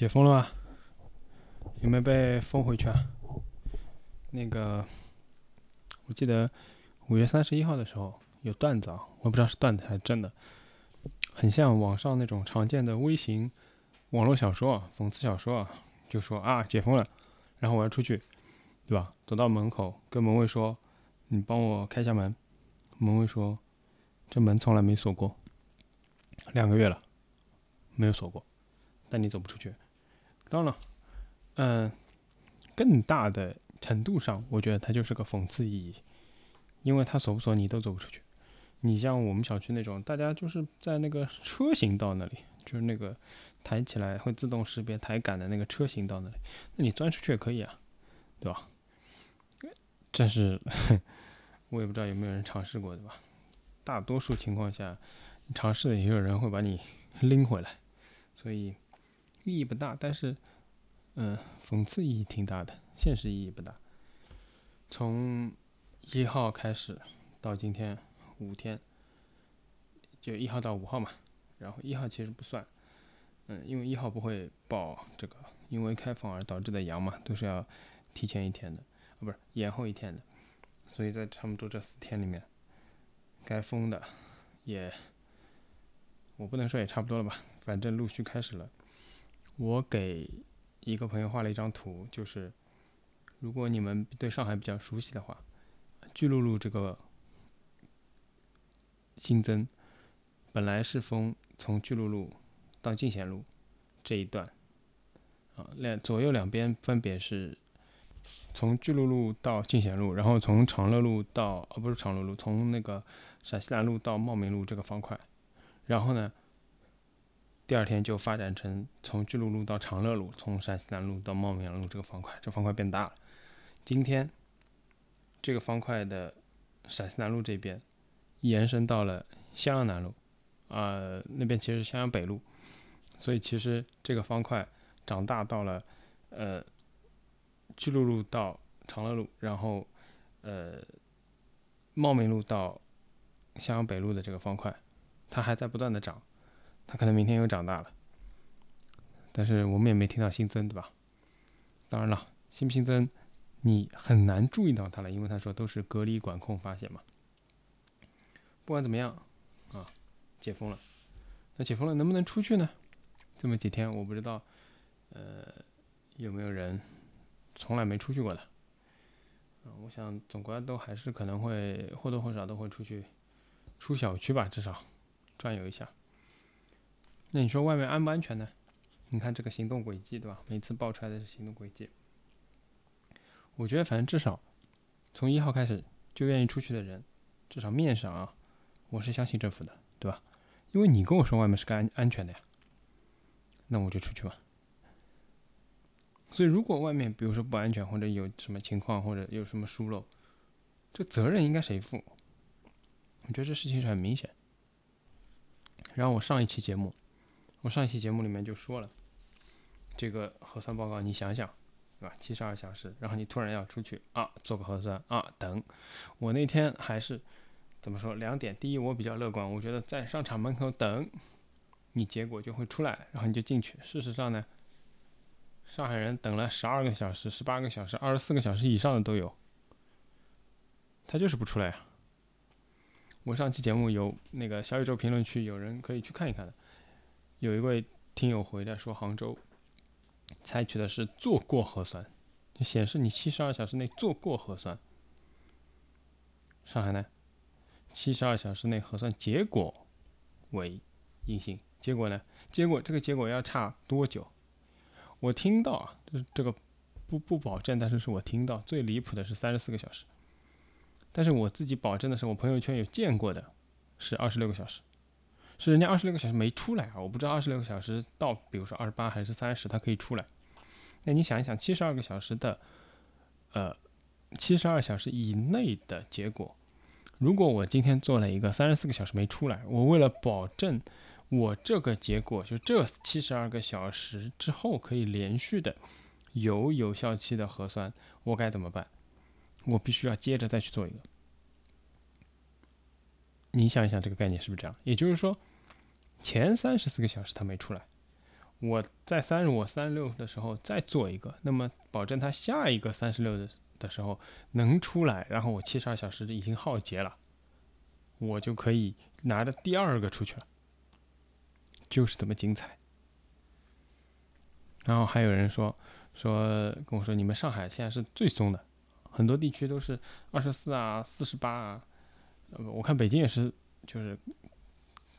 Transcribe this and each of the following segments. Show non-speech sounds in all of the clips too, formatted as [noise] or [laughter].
解封了吧？有没有被封回去啊？那个，我记得五月三十一号的时候有段子啊，我不知道是段子还是真的，很像网上那种常见的微型网络小说啊，讽刺小说啊，就说啊解封了，然后我要出去，对吧？走到门口跟门卫说：“你帮我开下门。”门卫说：“这门从来没锁过，两个月了，没有锁过。”但你走不出去。当然了，嗯，更大的程度上，我觉得它就是个讽刺意义，因为它锁不锁你都走不出去。你像我们小区那种，大家就是在那个车行道那里，就是那个抬起来会自动识别抬杆的那个车行道那里，那你钻出去也可以啊，对吧？但是我也不知道有没有人尝试过，对吧？大多数情况下，尝试的也有人会把你拎回来，所以。意义不大，但是，嗯，讽刺意义挺大的，现实意义不大。从一号开始到今天五天，就一号到五号嘛。然后一号其实不算，嗯，因为一号不会报这个因为开放而导致的阳嘛，都是要提前一天的，啊，不是延后一天的。所以在差不多这四天里面，该封的也，我不能说也差不多了吧，反正陆续开始了。我给一个朋友画了一张图，就是如果你们对上海比较熟悉的话，巨鹿路这个新增本来是封从巨鹿路到进贤路这一段，啊，两左右两边分别是从巨鹿路到进贤路，然后从长乐路到哦不是长乐路，从那个陕西南路到茂名路这个方块，然后呢。第二天就发展成从巨鹿路到长乐路，从陕西南路到茂名路这个方块，这方块变大了。今天这个方块的陕西南路这边延伸到了襄阳南路，啊，那边其实襄阳北路，所以其实这个方块长大到了呃巨鹿路到长乐路，然后呃茂名路到襄阳北路的这个方块，它还在不断的长。它可能明天又长大了，但是我们也没听到新增，对吧？当然了，新不新增，你很难注意到它了，因为他说都是隔离管控发现嘛。不管怎么样，啊，解封了，那解封了能不能出去呢？这么几天我不知道，呃，有没有人从来没出去过的？啊，我想总归都还是可能会或多或少都会出去，出小区吧，至少转悠一下。那你说外面安不安全呢？你看这个行动轨迹，对吧？每次爆出来的是行动轨迹。我觉得反正至少从一号开始就愿意出去的人，至少面上啊，我是相信政府的，对吧？因为你跟我说外面是个安安全的呀，那我就出去嘛。所以如果外面比如说不安全，或者有什么情况，或者有什么疏漏，这责任应该谁负？我觉得这事情是很明显。然后我上一期节目。我上一期节目里面就说了，这个核酸报告，你想想，对吧？七十二小时，然后你突然要出去啊，做个核酸啊，等。我那天还是怎么说？两点，第一，我比较乐观，我觉得在商场门口等，你结果就会出来，然后你就进去。事实上呢，上海人等了十二个小时、十八个小时、二十四个小时以上的都有，他就是不出来呀。我上期节目有那个小宇宙评论区有人可以去看一看的。有一位听友回来说，杭州采取的是做过核酸，就显示你七十二小时内做过核酸。上海呢，七十二小时内核酸结果为阴性，结果呢，结果这个结果要差多久？我听到啊，这这个不不保证，但是是我听到最离谱的是三十四个小时，但是我自己保证的是，我朋友圈有见过的是二十六个小时。是人家二十六个小时没出来啊！我不知道二十六个小时到，比如说二十八还是三十，它可以出来。那你想一想，七十二个小时的，呃，七十二小时以内的结果，如果我今天做了一个三十四个小时没出来，我为了保证我这个结果，就这七十二个小时之后可以连续的有有效期的核酸，我该怎么办？我必须要接着再去做一个。你想一想，这个概念是不是这样？也就是说。前三十四个小时他没出来，我在三十五、三十六的时候再做一个，那么保证它下一个三十六的的时候能出来，然后我七十二小时已经耗竭了，我就可以拿着第二个出去了，就是这么精彩。然后还有人说说跟我说，你们上海现在是最松的，很多地区都是二十四啊、四十八啊，我看北京也是，就是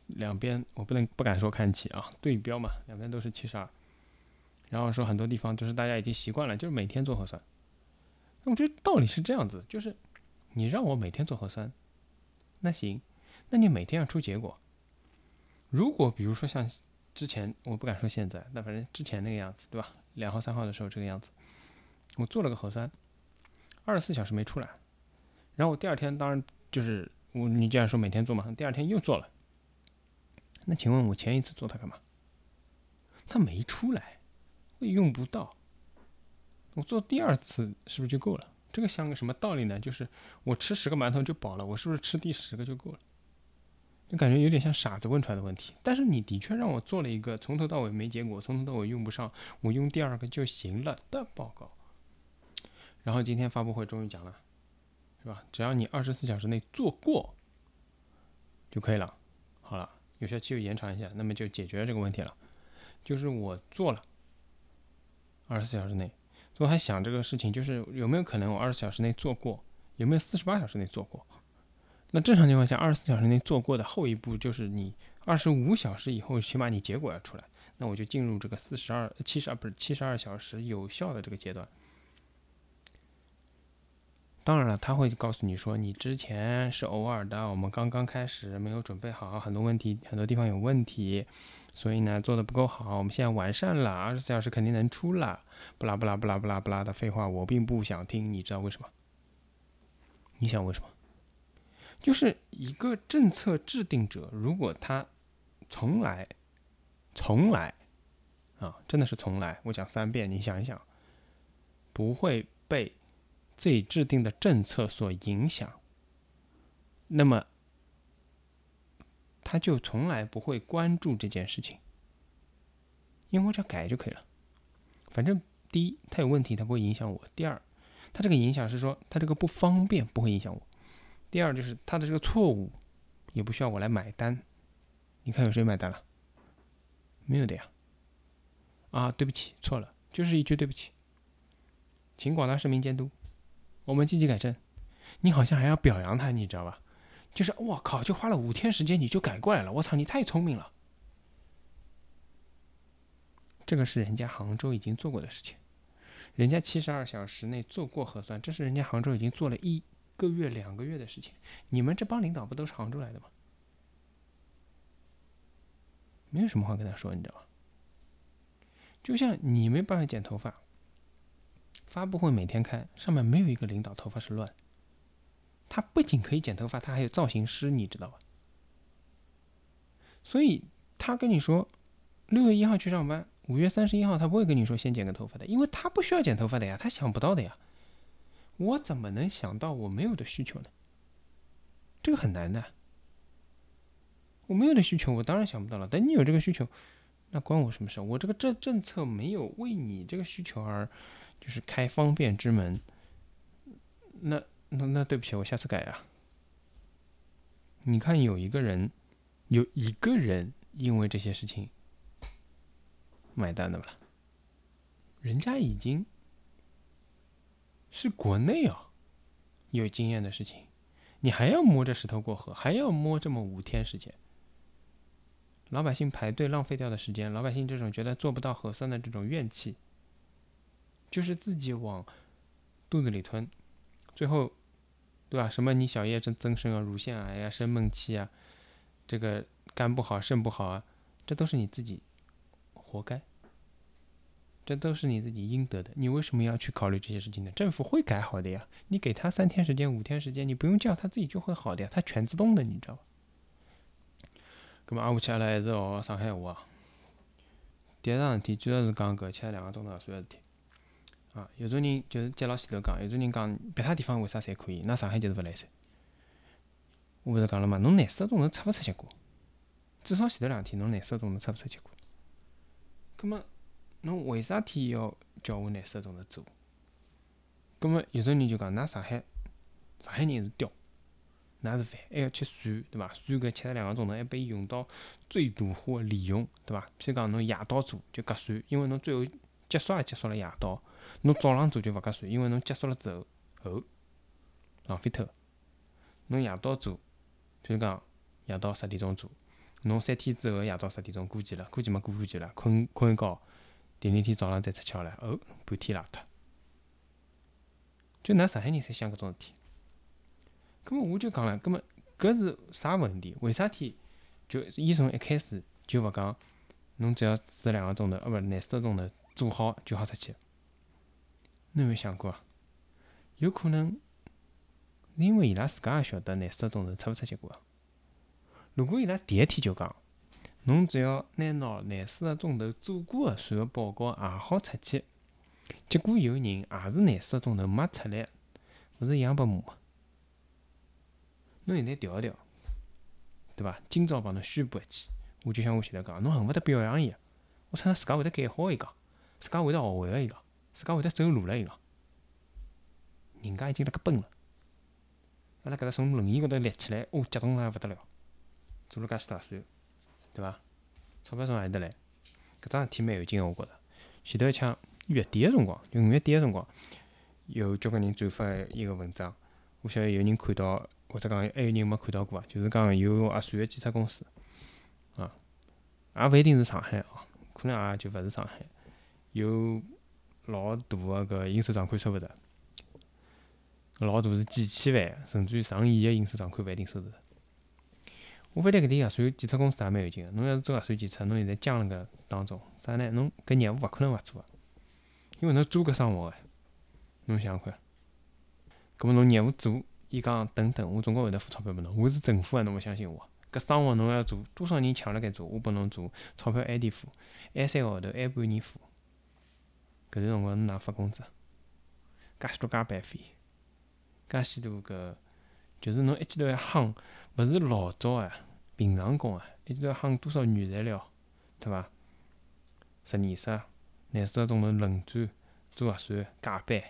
两边我不能不敢说看齐啊，对标嘛，两边都是七十二。然后说很多地方就是大家已经习惯了，就是每天做核酸。那我觉得道理是这样子，就是你让我每天做核酸，那行，那你每天要出结果。如果比如说像。之前我不敢说现在，那反正之前那个样子，对吧？两号、三号的时候这个样子，我做了个核酸，二十四小时没出来，然后我第二天当然就是我你既然说每天做嘛，第二天又做了，那请问我前一次做它干嘛？它没出来，我用不到，我做第二次是不是就够了？这个像个什么道理呢？就是我吃十个馒头就饱了，我是不是吃第十个就够了？就感觉有点像傻子问出来的问题，但是你的确让我做了一个从头到尾没结果，从头到尾用不上，我用第二个就行了的报告。然后今天发布会终于讲了，是吧？只要你二十四小时内做过就可以了。好了，有效期又延长一下，那么就解决了这个问题了。就是我做了二十四小时内，我还想这个事情，就是有没有可能我二十四小时内做过，有没有四十八小时内做过？那正常情况下，二十四小时内做过的后一步就是你二十五小时以后，起码你结果要出来。那我就进入这个四十二、七十二不是七十二小时有效的这个阶段。当然了，他会告诉你说，你之前是偶尔的，我们刚刚开始没有准备好，很多问题，很多地方有问题，所以呢做的不够好。我们现在完善了，二十四小时肯定能出了。不拉不拉不拉不拉不拉的废话，我并不想听。你知道为什么？你想为什么？就是一个政策制定者，如果他从来、从来啊，真的是从来，我讲三遍，你想一想，不会被自己制定的政策所影响，那么他就从来不会关注这件事情，因为我只要改就可以了。反正第一，他有问题，他不会影响我；第二，他这个影响是说，他这个不方便不会影响我。第二就是他的这个错误，也不需要我来买单。你看有谁买单了？没有的呀。啊，对不起，错了，就是一句对不起。请广大市民监督，我们积极改正。你好像还要表扬他，你知道吧？就是我靠，就花了五天时间你就改过来了，我操，你太聪明了。这个是人家杭州已经做过的事情，人家七十二小时内做过核酸，这是人家杭州已经做了一。个月两个月的事情，你们这帮领导不都是杭州来的吗？没有什么话跟他说，你知道吗？就像你没办法剪头发，发布会每天开，上面没有一个领导头发是乱。他不仅可以剪头发，他还有造型师，你知道吧？所以他跟你说六月一号去上班，五月三十一号他不会跟你说先剪个头发的，因为他不需要剪头发的呀，他想不到的呀。我怎么能想到我没有的需求呢？这个很难的。我没有的需求，我当然想不到了。等你有这个需求，那关我什么事？我这个政政策没有为你这个需求而就是开方便之门。那那那对不起，我下次改啊。你看有一个人，有一个人因为这些事情买单的吧？人家已经。是国内啊，有经验的事情，你还要摸着石头过河，还要摸这么五天时间，老百姓排队浪费掉的时间，老百姓这种觉得做不到核酸的这种怨气，就是自己往肚子里吞，最后，对吧？什么你小叶增增生啊，乳腺癌呀，生闷气啊，这个肝不好，肾不好啊，这都是你自己活该。这都是你自己应得的，你为什么要去考虑这些事情呢？政府会改好的呀，你给他三天时间、五天时间，你不用叫他自己就会好的呀，他全自动的，你知道吧？咁么阿五起来一直学上海话，第一桩事体主要是讲搿吃两个钟头算个事体。啊，有种人就是接牢前头讲，有种人讲别他地方为啥侪可以，那上海就是勿来塞。我勿是讲了嘛，侬廿四个钟头出勿出结果，至少前头两天侬廿四个钟头出勿出结果。葛末侬为啥体要叫我廿四个钟头做？葛末有种人就讲，㑚上海上海人是刁，㑚是烦，还要吃蒜，对伐？蒜搿七十两个钟头还被用到最大化利用，对伐？譬如讲侬夜到做就隔蒜，因为侬最后结束也结束了夜到；侬早浪做就勿割蒜，因为侬结束了之后后浪费脱。侬夜到做，譬如讲夜到十点钟做，侬三天之后夜到十点钟过期了，过期嘛过过期了，困困一觉，第二天早浪再出吃了，后，半天烂脱。就㑚上海人侪想搿种事体。葛末我就讲了，葛末搿是啥问题？为啥体就伊从一开始就勿讲，侬只要四十两个钟头，呃，勿廿四个钟头做好就好出去？侬有没想过啊？有可能是因为伊拉自家也晓得廿四个钟头出勿出结果。如果伊拉第一天就讲，侬只要拿拿廿四个钟头做过个算个报告也好出去，结果有人也是廿四个钟头没出来，勿是一样拨骂？侬现在调一调，对伐？今朝帮侬宣布一记，我就像我前头讲，侬恨勿得表扬伊，我操，自家会得改好伊讲，自家会得学会个伊讲，自家会得走路了伊讲，人家已经辣搿奔了，阿拉搿搭从轮椅高头立起来，哦，激动了勿得了，做了介许大算，对伐？钞票从何里搭来？搿桩事体蛮有劲个，我觉着。前头一枪月底个辰光，就五月底个辰光，有交关人转发一个文章，我晓得有人看到。或者讲还有人没看到过啊？就是讲有阿算个检测公司，啊，也勿一定是上海哦，可能也就勿是上海，有老大个搿应收账款收勿着，老大是几千万甚至于上亿个应收账款勿一定收得着。我发现搿点核算检测公司也蛮有劲个，侬要是做核算检测，侬现在僵辣搿当中，啥呢？侬搿业务勿可能勿做个，因为侬做搿生活个，侬想想看，搿么侬业务做？伊讲等等，我总归会得付钞票拨侬。我是政府个，侬勿相信我？搿生活侬要做，多少人抢辣盖做，我拨侬做，钞票晚点付，晚三个号头，晚半年付。搿段辰光侬哪发工资？介许多加班费，介许多搿，就是侬一记头要夯，勿是老早啊，平常工啊，一记头夯多少原材料，对伐？实验室廿四个钟头轮转做核算，加班，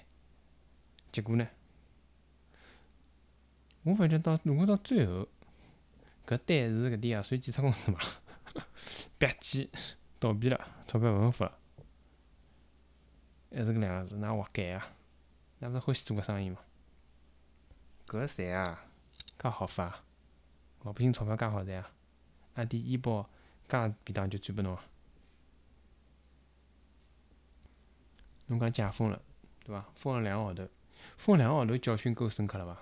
结果呢？我发觉到，如果到最后，搿单是搿点核算检测公司嘛，[laughs] 吧唧倒闭了，钞票勿用付了，还是搿两个字，㑚活该啊？㑚勿是欢喜做搿生意嘛？搿赚啊，介好发，老百姓钞票介好赚啊！阿点医保介便当就转拨侬啊！侬讲解封了，对伐？封了两个号头，封两个号头教训够深刻了伐？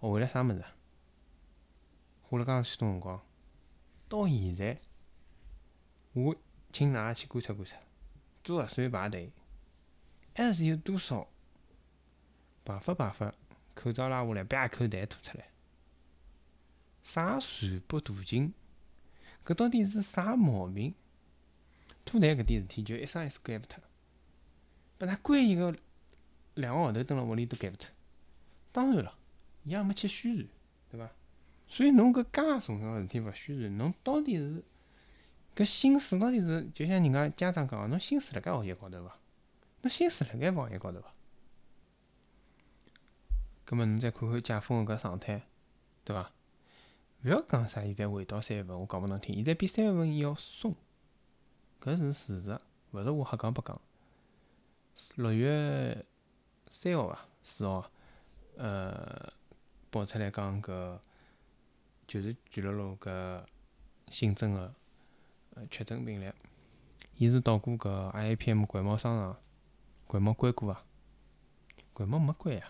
学会了啥物事？花了介许多辰光，到现在，我请㑚去观察观察，做核酸排队，还是有多少排发排发，口罩拉下来，啪一口痰吐出来，啥传播途径？搿到底是啥毛病？吐痰搿点事体就一生一世改勿脱，把㑚关一个两个号头，蹲辣屋里都改勿脱。当然了。伊也没去宣传，对伐？所以侬搿介重要个事体勿宣传，侬到底是搿心思到底是？就像人家家长讲，侬心思辣盖学习高头伐？侬心思辣盖防疫高头伐？葛末侬再看看解封个搿状态，对伐？勿要讲啥，现在回到三月份，我讲拨侬听，现在比三月份要松，搿是事实，勿是我瞎讲白讲。六月三号伐？四号，呃。报出来讲，搿就是巨鹿路搿新增个呃确诊病例，伊是到过搿 I P M 国贸商场，国贸关过伐？国贸没关呀，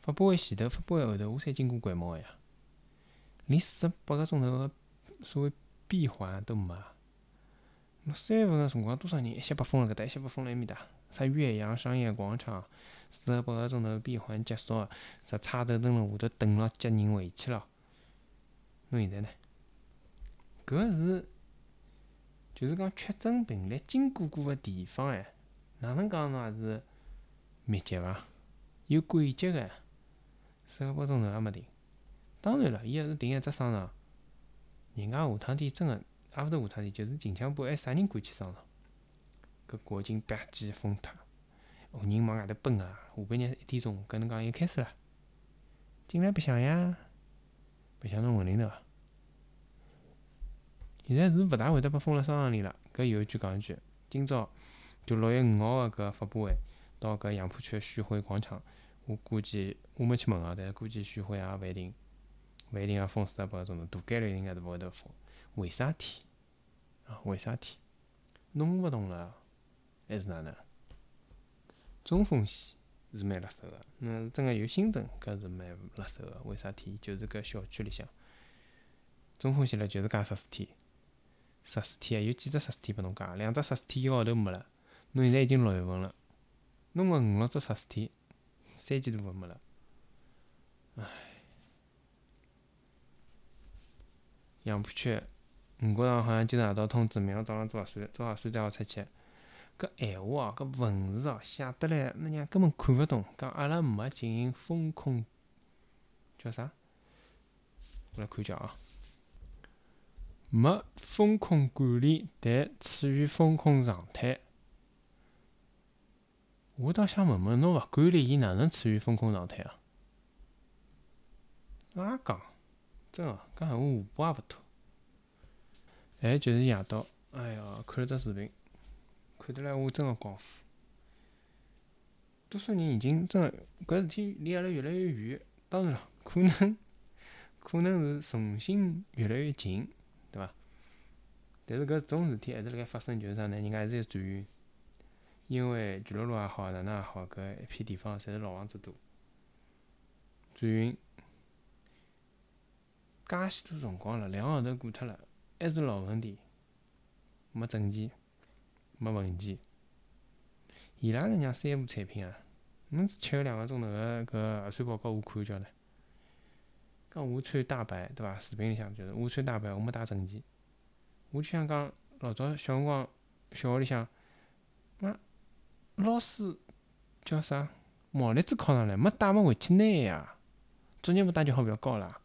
发布会前头，发布会后头，我才经过国贸个呀，连四十八个钟头个所谓闭环都没。侬三月份个辰光，多少人一歇被封了搿搭，一歇被封了埃面搭，啥岳阳商业广场。四十八个钟头闭环结束，啥差头蹲辣下头等了接人回去了。侬现在呢？搿是就是讲确诊病例经过过个地方哎，哪能讲侬也是密集伐？有轨迹个，四十八钟头也没停。当然了，伊也是停一只商场。人家下趟店真个，也勿是下趟店，就是近腔部还啥人敢去商场？搿国境吧唧封脱，后人往外头奔啊！下半日一点钟，搿侬讲又开始了，进来白相呀，白相侬文林头。现在是勿大会得被封辣商场里了。搿有一句讲一句，今朝就六月五号个搿发布会，到搿杨浦区个徐汇广场，我估计我没去问啊，但是估计徐汇也勿一定，勿一定要封四十八个钟头，大概率应该是勿会得封。为啥体？啊，为啥体？弄勿动了，还是哪能？中风险是蛮辣手个，那真个有新增，搿是蛮辣手个。为啥体？就是搿小区里向，中风险了，就是加十四天。十四天啊，有几只十四天拨侬加？两只十四天一个号头没了。侬现在已经六月份了，弄个五六只十四天，三季度勿没了。唉，杨浦区五角场好像今朝夜到通知，明朝早浪做核酸，做核酸再好出去。搿闲话哦，搿文字哦，写得来，那娘根本看勿懂。讲阿拉没进行风控，叫啥？我来看一下啊。没风控管理，但处于风控状态。我倒想问问，侬勿管理，伊哪能处于风控状态啊？哪讲？真个，搿闲话下巴也勿脱。哎，就是夜到，哎呀，看了只视频，看得来我真个光火。多数人已经真个，搿事体离阿拉越来越远。当然了，可能可能是重新越来越近。对伐？但是搿种事体还是辣盖发生，就是啥呢？人家还是有转，因为巨鹿路也好，哪能也好，搿一片地方侪是老房子多，转运，介许多辰光了，两个号头过脱了，还是老问题，没证件，没文件，伊拉是让三无产品啊！侬吃个两个钟头个搿核酸报告，我看叫呢。讲我穿大白，对伐？视频里向就是我穿大白，我没带证件。我就想讲，老早小辰光小学里向，那老师叫啥？毛栗子考上来，没带么回去拿呀？作业没带就好，勿要交啦？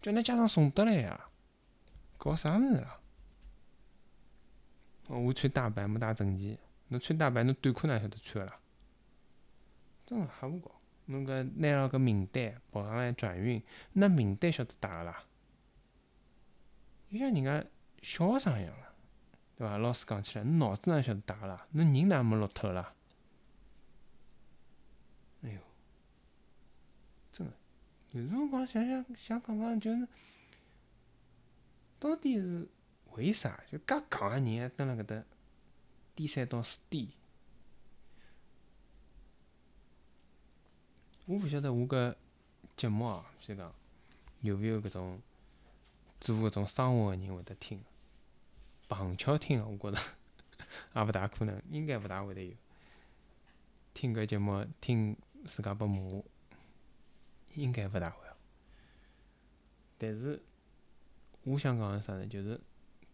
叫㑚家长送得来呀？搞啥物事啊？我穿大白，没带证件。侬穿大白，侬短裤哪晓得穿个啦？真个瞎胡搞。侬搿拿牢搿名单跑上来转运，那名单晓得带个啦？就像人家小学生一样个，对伐？老师讲起来，侬脑子哪晓得带个啦？侬人哪没落脱啦？哎哟，真有辰光想想想讲讲，就是到底是为啥？就介戆个人还蹲辣搿搭颠三倒四颠？我勿晓得我搿节目哦，如讲有勿有搿种做搿种生活个人会得听，碰巧听个，我觉着 [laughs] 也勿大可能，应该勿大会得有。听搿节目听自家被骂，应该勿大会。但是我想讲个啥呢？就是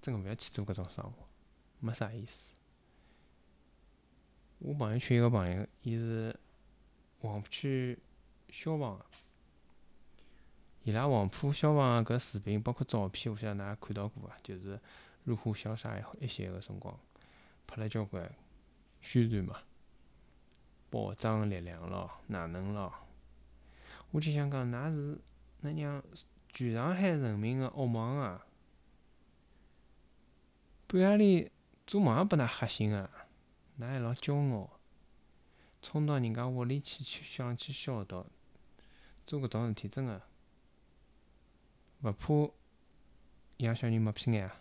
真个勿要去做搿种生活，没啥意思。我朋友圈一个朋友，伊是黄浦区。消防个，伊拉黄埔消防个搿视频，包括照片，我晓得㑚看到过伐？就是入户消杀一些个辰光，拍了交关宣传嘛，保障力量咯，哪能咯？我就想讲，㑚是那娘全上海人民个噩梦啊！半夜里做梦也拨㑚吓醒个，㑚还老骄傲，冲到人家屋里去去想去消毒。做搿种事体，真个勿怕养小人没屁眼啊！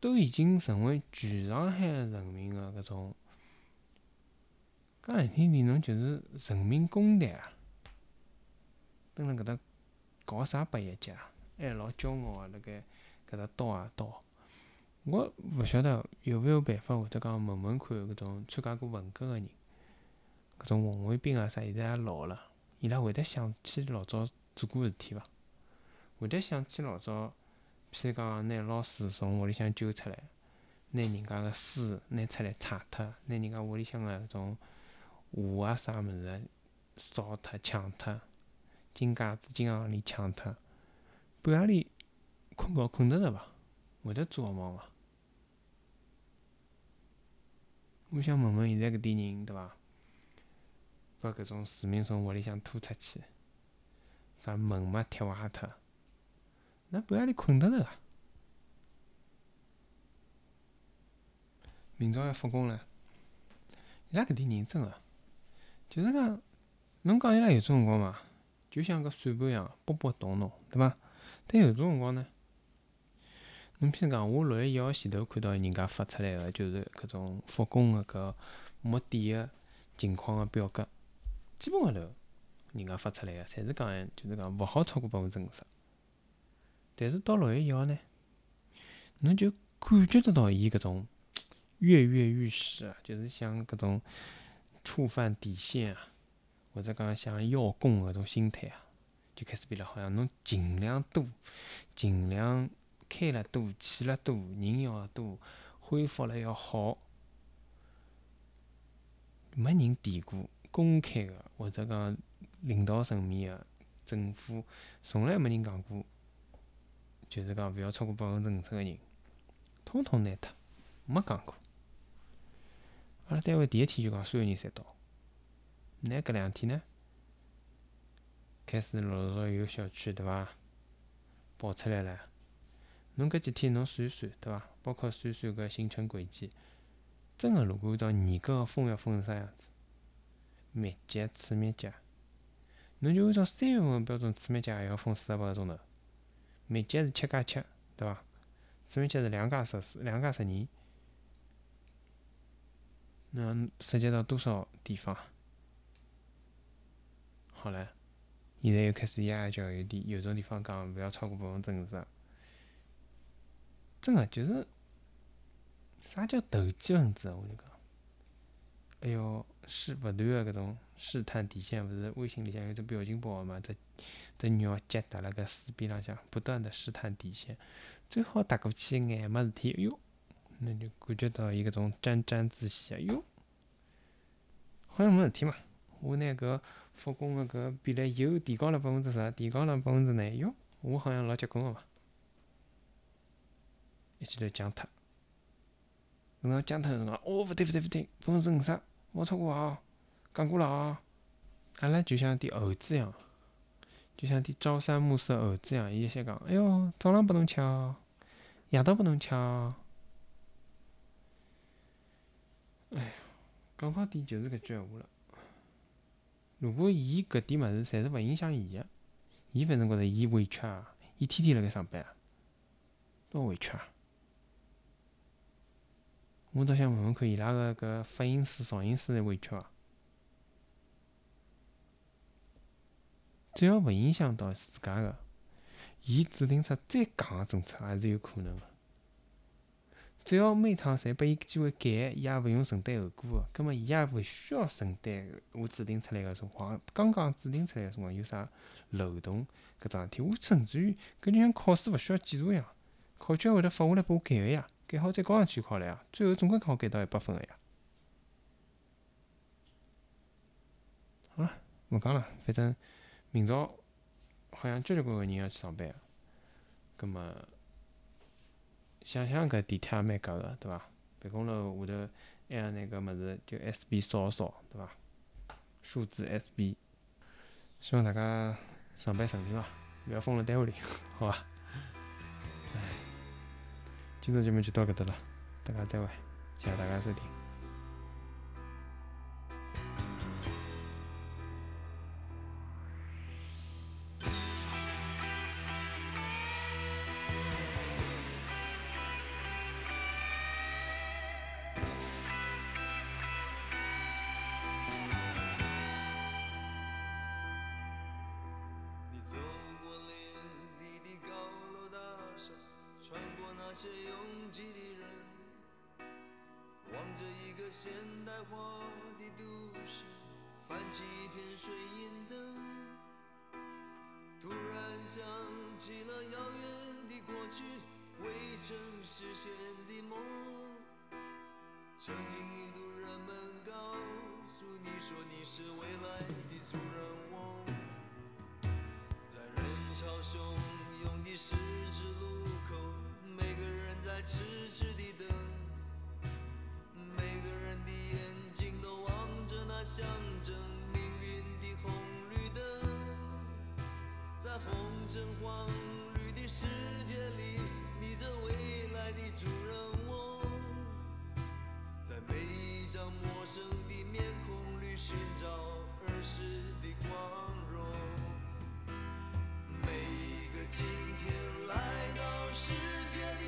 都已经成为全上海人民个搿种，讲难听点，侬就是人民公敌啊！蹲辣搿搭搞啥八一节，还老骄傲个辣盖搿搭叨啊叨。我勿晓得有勿有办法，或者讲问问看搿种参加过文革个人。搿种红卫兵啊啥，现在也老了，伊拉会得想起老早做过事体伐？会得想起老早，譬如讲拿老师从屋里向揪出来，拿人家个书拿出来拆脱，拿人家屋里向个搿种画啊啥物事烧脱、抢脱，金戒指、金项链抢脱，半夜里困觉困得着伐？会得做噩梦伐？我想问问现在搿点人，对伐？把搿种市民从屋里向拖出去，啥门嘛踢坏脱，那半夜里困得着啊？明朝要复工了，伊拉搿点人真个，就是讲，侬讲伊拉有种辰光嘛，就像个算盘一样，拨拨动动，对伐？但有种辰光呢，侬譬如讲，我六月一号前头看到人家发出来个，就是搿种复工个搿目点个情况个表格，基本高头人家发出来个，侪是讲，就是讲勿好超过百分之五十。但是到六月一号呢，侬就感觉得到伊搿种。跃跃欲试啊，就是像搿种触犯底线啊，或者讲想邀功搿种心态啊，就开始变了。好像侬尽量多，尽量开了多，去了多，人要多，恢复了要好。没人提过公开个，或者讲领导层面个政府，从来没人讲过，就是讲勿要超过百分之五十个人，统统拿脱，没讲过。阿拉单位第一天就讲所有人侪到，那搿两天呢，开始陆陆续续有小区对伐，跑出来了。侬搿几天侬算一算对伐？包括算一算搿行程轨迹，真个如果按照严格个封要封成啥样子？密集次密集，侬就按照三月份标准，次密集也要封四十八个钟头。密集是七加七，对伐？次密集是两加十四，两加十二。那涉及到多少地方？好了，现在又开始压叫有点，有种地方讲勿要超过百分之五十。真个就是，啥叫投机分子啊？我就讲，哎哟，试勿断个搿种试探底线，勿是微信里向有只表情包嘛？只只鸟夹搭辣搿水边浪向，不断的试探底线，最好踏过去一眼没事体，哎哟。那就感觉到伊搿种沾沾自喜啊！哟，好像没事体嘛。我拿搿复工个搿比例又提高了百分之十，提高了百分之廿，哟，我好像老结棍个嘛。一记头降脱，等到降脱辰光，哦，勿对勿对勿对，百分之五十，冇超过啊，讲过了啊。阿拉就像点猴子一样，就像点朝三暮四猴子一样，伊先讲，哎哟，早浪拨侬吃哦，夜到拨侬吃哦。哎呀，讲到底就是搿句闲话了。如果伊搿点物事侪是勿影响伊个，伊反正觉着伊委屈啊，伊天天辣盖上班啊，多委屈啊！我倒想问问看，伊拉个搿发型师、造型师委屈伐？只要勿影响到自家个，伊制定出再戆个政策也是有可能个。只要每趟侪拨伊机会改，伊也勿用承担后果个，葛末伊也勿需要承担我制定出来个辰光，刚刚制定出来个辰光有啥漏洞搿桩事体，我甚至于搿就像考试勿需要检查一样，考卷会得发下来拨我改个呀，改好再交上去考了呀，最后总归好改到一百分个呀。好了，勿讲了，反正明朝好像交交关关人要去上班，葛末。想想搿地铁也蛮夹个，对伐？办公楼下头还要拿个物事，就 SB 扫扫，对伐？数字 SB，希望大家上班顺利伐？勿要封了单位里，[laughs] 好伐？唉，今朝节目就到搿搭了，大家再会，谢谢大家收听。的人望着一个现代化的都市，泛起一片水银灯。突然想起了遥远的过去，未曾实现的梦。曾经一度人们告诉你说你是未来的主人翁，在人潮汹涌的十字路在痴痴地等。每个人的眼睛都望着那象征命运的红绿灯，在红橙黄绿的世界里，你这未来的主人翁，在每一张陌生的面孔里寻找儿时的光荣。每一个今天来到世界里。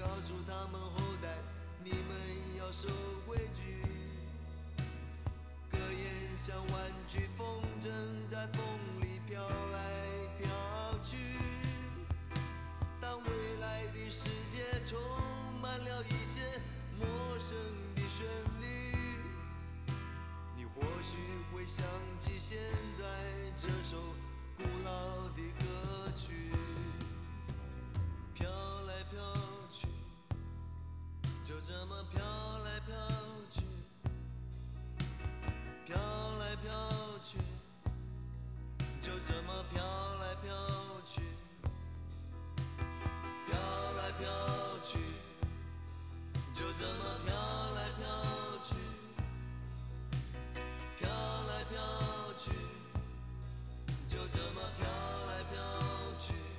告诉他们，后代你们要守规矩。歌雁像玩具风筝，在风里飘来飘去。当未来的世界充满了一些陌生的旋律，你或许会想起现在这首古老的歌曲。飘来飘去就这么飘来飘去飘来飘去就这么飘来飘去飘来飘去就这么飘来飘去飘来飘去就这么飘来飘去